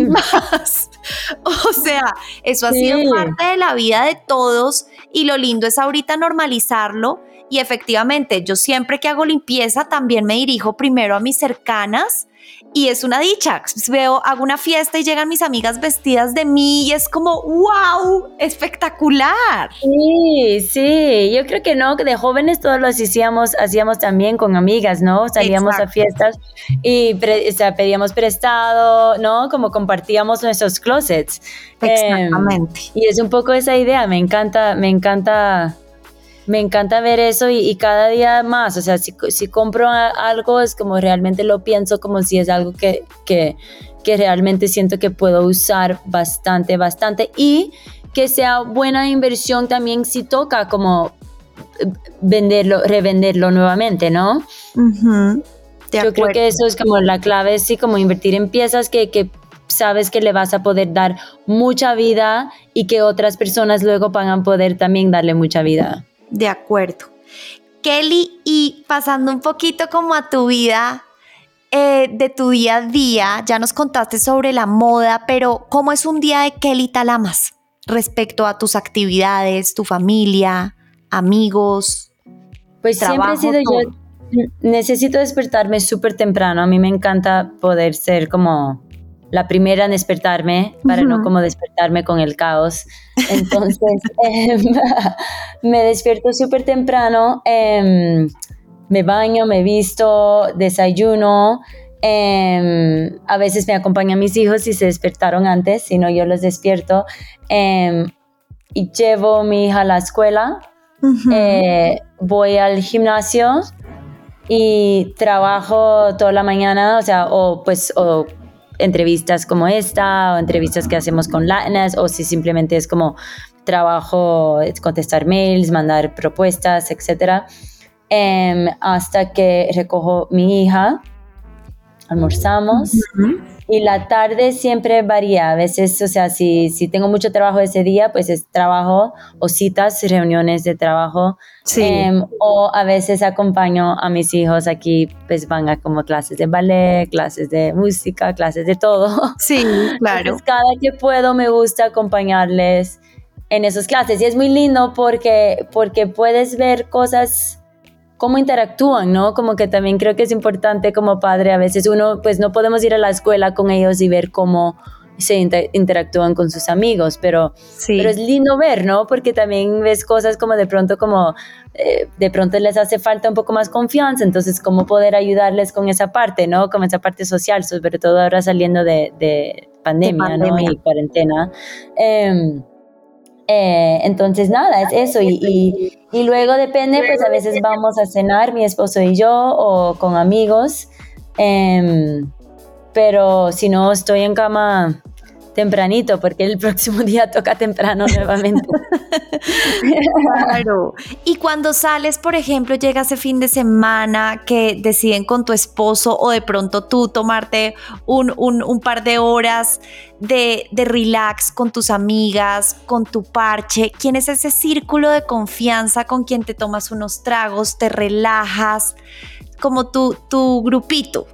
más. O sea, eso ha sido parte de la vida de todos y lo lindo es ahorita normalizarlo y efectivamente yo siempre que hago limpieza también me dirijo primero a mis cercanas y es una dicha. Veo, hago una fiesta y llegan mis amigas vestidas de mí y es como, wow, espectacular. Sí, sí, yo creo que no, que de jóvenes todos los hacíamos, hacíamos también con amigas, ¿no? Salíamos a fiestas y pedíamos prestado, ¿no? Como compartíamos nuestros closets. Exactamente. y es un poco esa idea, me encanta, me encanta me encanta ver eso y, cada día más, o sea, si, si, compro algo es como realmente lo pienso como si es algo que, que, que realmente siento que puedo usar bastante, bastante y que sea buena inversión también si toca como eh, venderlo, revenderlo nuevamente, ¿no? Yo creo que eso es como la clave, sí, como invertir en piezas que, que sabes que le vas a poder dar mucha vida y que otras personas luego van a poder también darle mucha vida. De acuerdo. Kelly, y pasando un poquito como a tu vida, eh, de tu día a día, ya nos contaste sobre la moda, pero ¿cómo es un día de Kelly Talamas respecto a tus actividades, tu familia, amigos? Pues siempre he sido yo, necesito despertarme súper temprano, a mí me encanta poder ser como la primera en despertarme para no como despertarme con el caos. Entonces em, me despierto súper temprano, em, me baño, me visto, desayuno. Em, a veces me acompañan mis hijos si se despertaron antes, si no yo los despierto. y llevo a mi hija a la escuela. Eh, voy al gimnasio y trabajo toda la mañana, o sea, o pues o entrevistas como esta o entrevistas que hacemos con Latinas o si simplemente es como trabajo, contestar mails, mandar propuestas, etc. Em, hasta que recojo mi hija, almorzamos. Y la tarde siempre varía. A veces, o sea, si, si tengo mucho trabajo ese día, pues es trabajo o citas, reuniones de trabajo. Sí. Em, o a veces acompaño a mis hijos aquí, pues van a como clases de ballet, clases de música, clases de todo. Sí, claro. cada que puedo me gusta acompañarles en esas clases. Y es muy lindo porque, porque puedes ver cosas cómo interactúan, ¿no? Como que también creo que es importante como padre, a veces uno, pues no podemos ir a la escuela con ellos y ver cómo se interactúan con sus amigos, pero, pero es lindo ver, ¿no? Porque también ves cosas como de pronto como, eh, de pronto les hace falta un poco más confianza, entonces cómo poder ayudarles con esa parte, ¿no? Con esa parte social, sobre todo ahora saliendo de, pandemia, ¿no? Y cuarentena. Em, eh, entonces, nada, es eso. Y, luego depende, pues a veces vamos a cenar, mi esposo y yo, o con amigos. Em, pero si no, estoy en cama tempranito, porque el próximo día toca temprano nuevamente. claro. Y cuando sales, por ejemplo, llega ese fin de semana que deciden con tu esposo o de pronto tú tomarte un, un, par de horas de, de, relax con tus amigas, con tu parche, ¿quién es ese círculo de confianza con quien te tomas unos tragos, te relajas, como tu, tu grupito?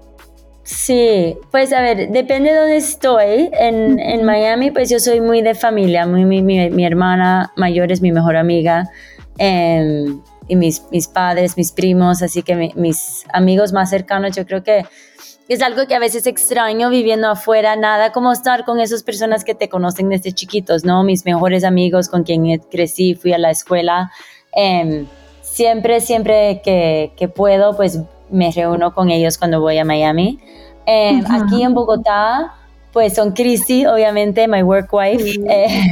Sí, pues a ver, depende de dónde estoy. En, en Miami, pues yo soy muy de familia. Muy, mi, mi, hermana mayor es mi mejor amiga. Em, y mis, mis padres, mis primos, así que mis amigos más cercanos, yo creo que es algo que a veces extraño viviendo afuera, nada como estar con esas personas que te conocen desde chiquitos, ¿no? Mis mejores amigos con quien crecí, fui a la escuela. Em, siempre, siempre que, que puedo, pues me reúno con ellos cuando voy a Miami. Eh, aquí en Bogotá, pues son Cristi, obviamente, my work wife. Eh,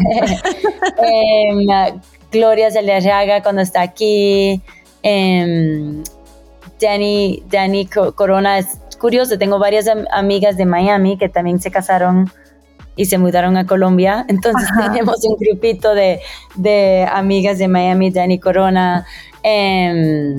em, Gloria Zaliarraga cuando está aquí. Eh, Danny, Danny Corona es curioso, tengo varias amigas de Miami que también se casaron y se mudaron a Colombia. Entonces tenemos un grupito de, de, amigas de Miami, Danny Corona, eh,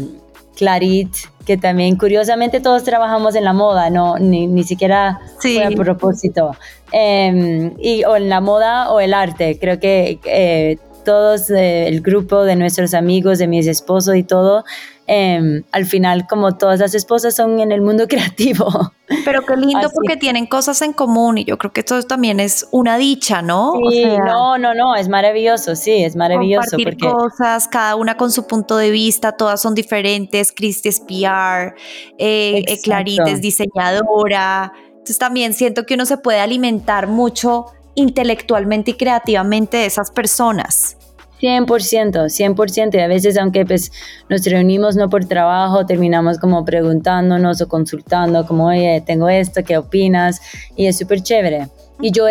Clarit, que también curiosamente todos trabajamos en la moda, no ni, ni siquiera fue a propósito. Em, y, o en la moda o el arte. Creo que eh, todos, eh, el grupo de nuestros amigos, de mis esposos y todo, em, al final como todas las esposas son en el mundo creativo. Pero qué lindo porque tienen cosas en común y yo creo que esto también es una dicha, ¿no? Sí, no, no, no, es maravilloso, sí, es maravilloso. Compartir cosas, cada una con su punto de vista, todas son diferentes, Cristi es PR, eh, eh, Clarita es diseñadora, entonces también siento que uno se puede alimentar mucho intelectualmente y creativamente de esas personas. 100%, 100%. Y a veces, aunque pues nos reunimos no por trabajo, terminamos como preguntándonos o consultando, como, oye, tengo esto, ¿qué opinas? Y es súper chévere. Y yo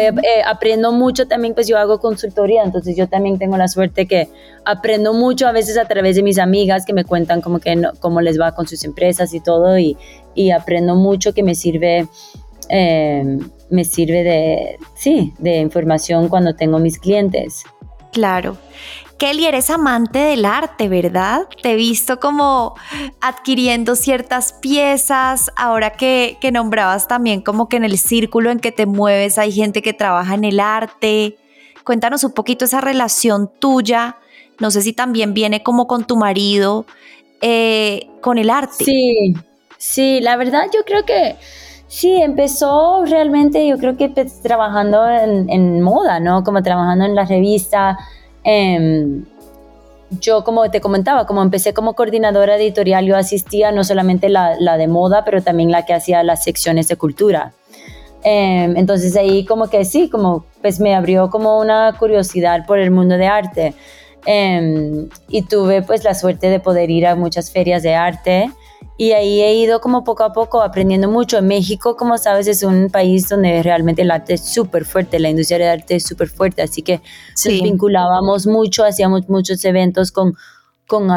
aprendo mucho también, pues yo hago consultoría, entonces yo también tengo la suerte que aprendo mucho a veces a través de mis amigas que me cuentan como que cómo les va con sus empresas y todo, y, y aprendo mucho que me sirve, eh, me sirve de, sí, de información cuando tengo mis clientes. Claro. Kelly, eres amante del arte, ¿verdad? Te he visto como adquiriendo ciertas piezas, ahora que, que, nombrabas también como que en el círculo en que te mueves hay gente que trabaja en el arte. Cuéntanos un poquito esa relación tuya, no sé si también viene como con tu marido, eh, con el arte. Sí, sí, la verdad yo creo que Sí, empezó realmente, yo creo que pues, trabajando en, moda, ¿no? Como trabajando en la revista. Em, yo, como te comentaba, como empecé como coordinadora editorial, yo asistía no solamente la, la de moda, pero también la que hacía las secciones de cultura. Em, entonces ahí como que sí, como pues me abrió como una curiosidad por el mundo de arte. Em, y tuve pues la suerte de poder ir a muchas ferias de arte y ahí he ido como poco a poco aprendiendo mucho. México, como sabes, es un país donde realmente el arte es súper fuerte, la industria del arte es súper fuerte, así que nos vinculábamos mucho, hacíamos muchos eventos con con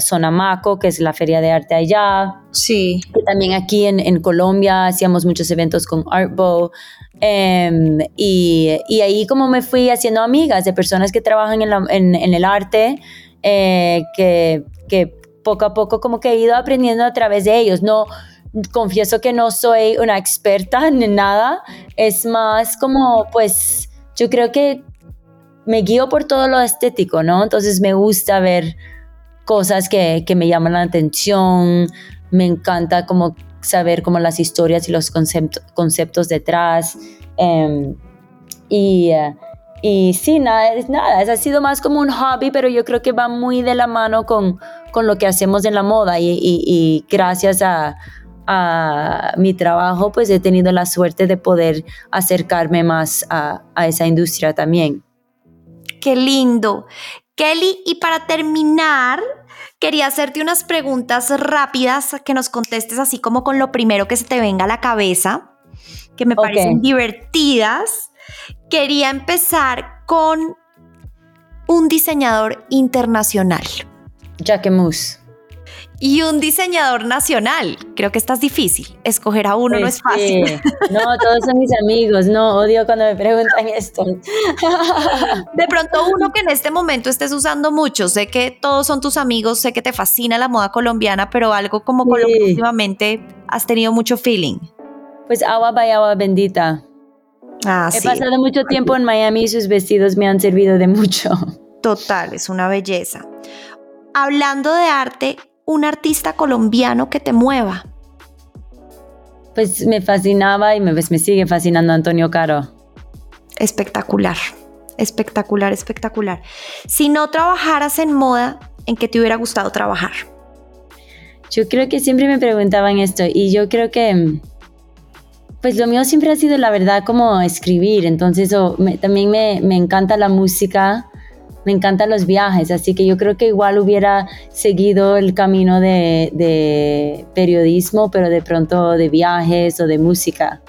Sonamaco, que es la feria de arte allá. Sí. también aquí en, en, Colombia hacíamos muchos eventos con Artbow. Em, y, y, ahí como me fui haciendo amigas de personas que trabajan en, en, en el arte, eh, que, que poco a poco como que he ido aprendiendo a través de ellos. No, confieso que no soy una experta en nada, es más como pues yo creo que me guío por todo lo estético, ¿no? Entonces me gusta ver cosas que, que me llaman la atención, me encanta como saber como las historias y los conceptos, detrás. Em, y, y sí, nada, es nada, ha sido más como un hobby, pero yo creo que va muy de la mano con, con lo que hacemos en la moda y, gracias a, mi trabajo pues he tenido la suerte de poder acercarme más a, esa industria también. Qué lindo. Kelly, y para terminar, quería hacerte unas preguntas rápidas que nos contestes así como con lo primero que se te venga a la cabeza, que me parecen divertidas. Quería empezar con un diseñador internacional. Jacquemus. Y un diseñador nacional. Creo que estás difícil. Escoger a uno no es fácil. No, todos son mis amigos. No, odio cuando me preguntan esto. De pronto uno que en este momento estés usando mucho. Sé que todos son tus amigos, sé que te fascina la moda colombiana, pero algo como con lo que últimamente has tenido mucho feeling. Pues agua by agua bendita. Ah, He pasado mucho tiempo en Miami y sus vestidos me han servido de mucho. Total, es una belleza hablando de arte, un artista colombiano que te mueva. Pues me fascinaba y me, pues me sigue fascinando Antonio Caro. Espectacular, espectacular, espectacular. Si no trabajaras en moda, ¿en qué te hubiera gustado trabajar? Yo creo que siempre me preguntaban esto y yo creo que, pues lo mío siempre ha sido la verdad como escribir, entonces también me, me encanta la música me encantan los viajes, así que yo creo que igual hubiera seguido el camino de, periodismo, pero de pronto de viajes o de música.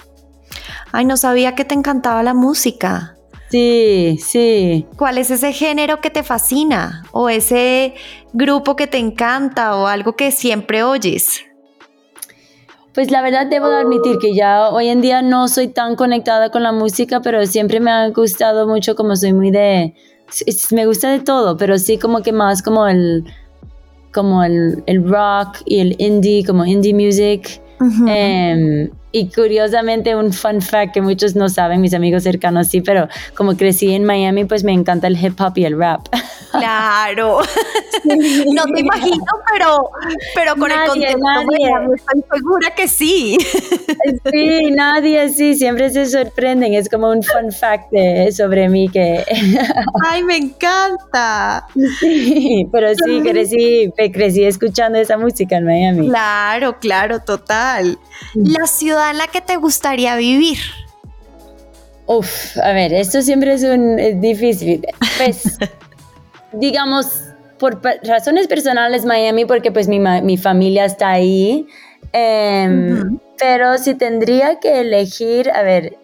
Ay, no sabía que te encantaba la música. Sí, sí. ¿Cuál es ese género que te fascina? ¿O ese grupo que te encanta? ¿O algo que siempre oyes? Pues la verdad debo admitir que ya hoy en día no soy tan conectada con la música, pero siempre me ha gustado mucho como soy muy de, me gusta de todo, pero sí como que más como el, como el, el rock y el indie, como indie music. Em, y curiosamente un fun fact que muchos no saben, mis amigos cercanos sí, pero como crecí en Miami, pues me encanta el hip hop y el rap. Claro. No te imagino, pero, pero con el contexto nadie. estoy segura que sí. Sí, nadie, sí, siempre se sorprenden. Es como un fun fact sobre mí que... Ay, me encanta. Sí, pero sí, crecí, crecí escuchando esa música en Miami. Claro, claro, total. La ciudad en la que te gustaría vivir. Uf, a ver, esto siempre es un difícil. Pues, digamos, por razones personales Miami, porque pues mi, mi familia está ahí. Em, pero si tendría que elegir, a ver,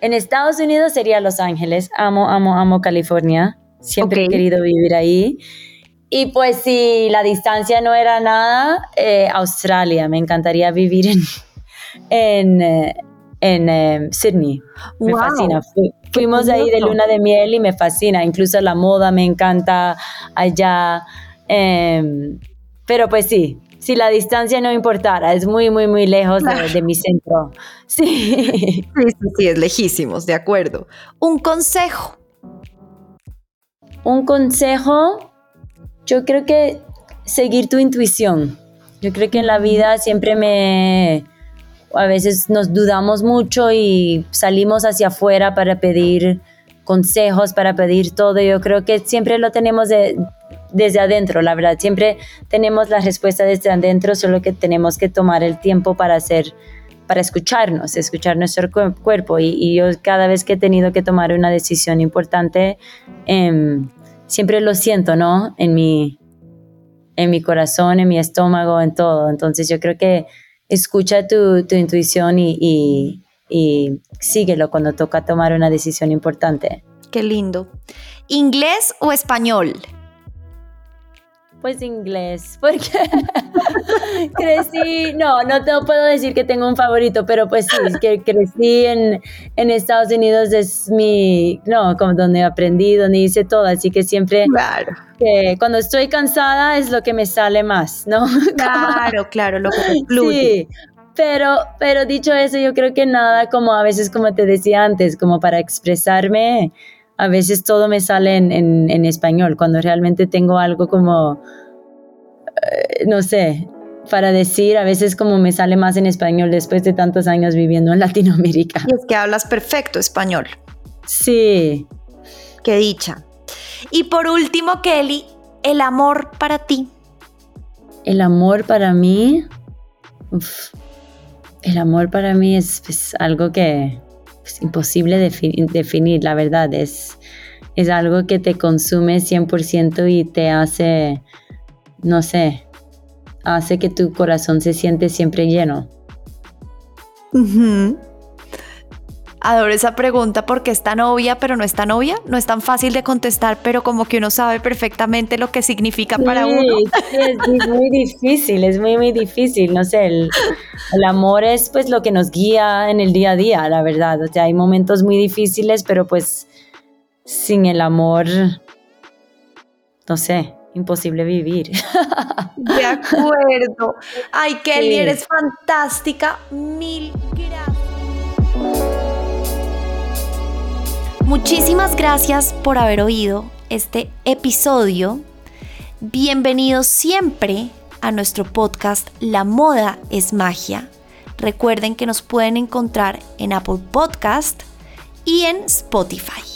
en Estados Unidos sería Los Ángeles. Amo, amo, amo California. Siempre he querido vivir ahí. Y pues si la distancia no era nada, eh, Australia. Me encantaría vivir en, en, eh, en em, Sydney. Me fascina. fuimos ahí de luna de miel y me fascina. Incluso la moda me encanta allá. Em, pero pues sí, si la distancia no importara, es muy, muy, muy lejos de, mi centro. Sí. sí. Sí, sí, es lejísimos, de acuerdo. Un consejo. Un consejo, yo creo que seguir tu intuición. Yo creo que en la vida siempre me, a veces nos dudamos mucho y salimos hacia afuera para pedir consejos, para pedir todo. Yo creo que siempre lo tenemos desde adentro, la verdad. Siempre tenemos la respuesta desde adentro, solo que tenemos que tomar el tiempo para hacer para escucharnos, escuchar nuestro cuerpo. Y, yo cada vez que he tenido que tomar una decisión importante, em, siempre lo siento, ¿no? En mi, en mi corazón, en mi estómago, en todo. Entonces yo creo que escucha tu, intuición y, y, síguelo cuando toca tomar una decisión importante. Qué lindo. ¿Inglés o español? Pues inglés, porque crecí, no, no te puedo decir que tengo un favorito, pero pues sí, que crecí en, en, Estados Unidos es mi, no, como donde aprendí, donde hice todo, así que siempre, claro. que cuando estoy cansada es lo que me sale más, ¿no? Claro, claro, lo que fluye. Sí, pero, pero dicho eso, yo creo que nada como a veces, como te decía antes, como para expresarme, a veces todo me sale en, en, español, cuando realmente tengo algo como, eh, no sé, para decir, a veces como me sale más en español después de tantos años viviendo en Latinoamérica. Y es que hablas perfecto español. Sí. Qué dicha. Y por último, Kelly, el amor para ti. El amor para mí, el amor para mí es pues, algo que es imposible definir, la verdad. Es, es algo que te consume 100% y te hace, no sé, hace que tu corazón se siente siempre lleno. Adoro esa pregunta porque es tan obvia, pero no es tan obvia, no es tan fácil de contestar, pero como que uno sabe perfectamente lo que significa para uno. Sí, es, muy difícil, es muy, muy difícil, no sé, el, el, amor es pues lo que nos guía en el día a día, la verdad, o sea, hay momentos muy difíciles, pero pues sin el amor, no sé, imposible vivir. De acuerdo. Ay, Kelly, eres fantástica, mil gracias. Muchísimas gracias por haber oído este episodio. Bienvenidos siempre a nuestro podcast La moda es magia. Recuerden que nos pueden encontrar en Apple Podcast y en Spotify.